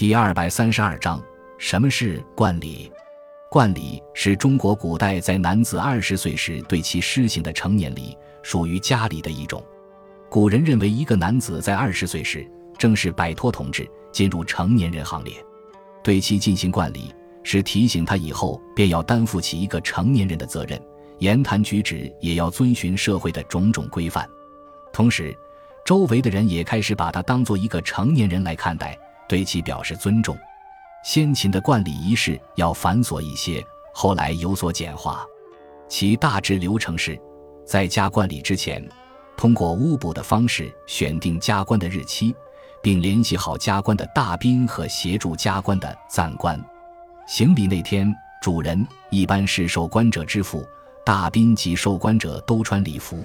第二百三十二章，什么是冠礼？冠礼是中国古代在男子二十岁时对其施行的成年礼，属于家礼的一种。古人认为，一个男子在二十岁时正式摆脱统治，进入成年人行列，对其进行冠礼，是提醒他以后便要担负起一个成年人的责任，言谈举止也要遵循社会的种种规范。同时，周围的人也开始把他当做一个成年人来看待。对其表示尊重。先秦的冠礼仪式要繁琐一些，后来有所简化。其大致流程是：在加冠礼之前，通过巫卜的方式选定加冠的日期，并联系好加冠的大宾和协助加冠的赞官。行礼那天，主人一般是受冠者之父，大宾及受冠者都穿礼服。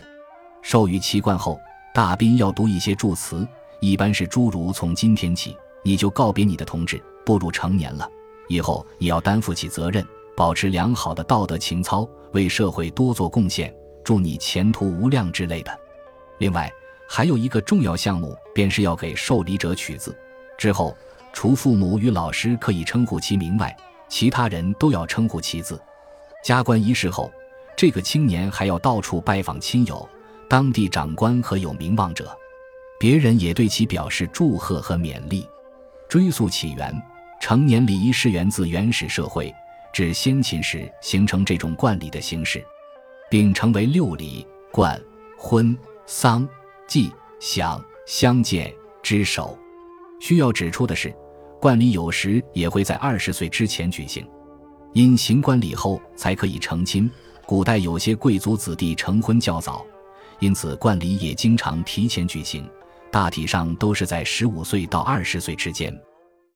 授予奇冠后，大宾要读一些祝词，一般是诸如“从今天起”。你就告别你的同志，步入成年了。以后你要担负起责任，保持良好的道德情操，为社会多做贡献。祝你前途无量之类的。另外，还有一个重要项目，便是要给受礼者取字。之后，除父母与老师可以称呼其名外，其他人都要称呼其字。加冠仪式后，这个青年还要到处拜访亲友、当地长官和有名望者，别人也对其表示祝贺和勉励。追溯起源，成年礼仪是源自原始社会，至先秦时形成这种冠礼的形式，并成为六礼：冠、婚、丧、祭、享、相见、之首。需要指出的是，冠礼有时也会在二十岁之前举行，因行冠礼后才可以成亲。古代有些贵族子弟成婚较早，因此冠礼也经常提前举行。大体上都是在十五岁到二十岁之间。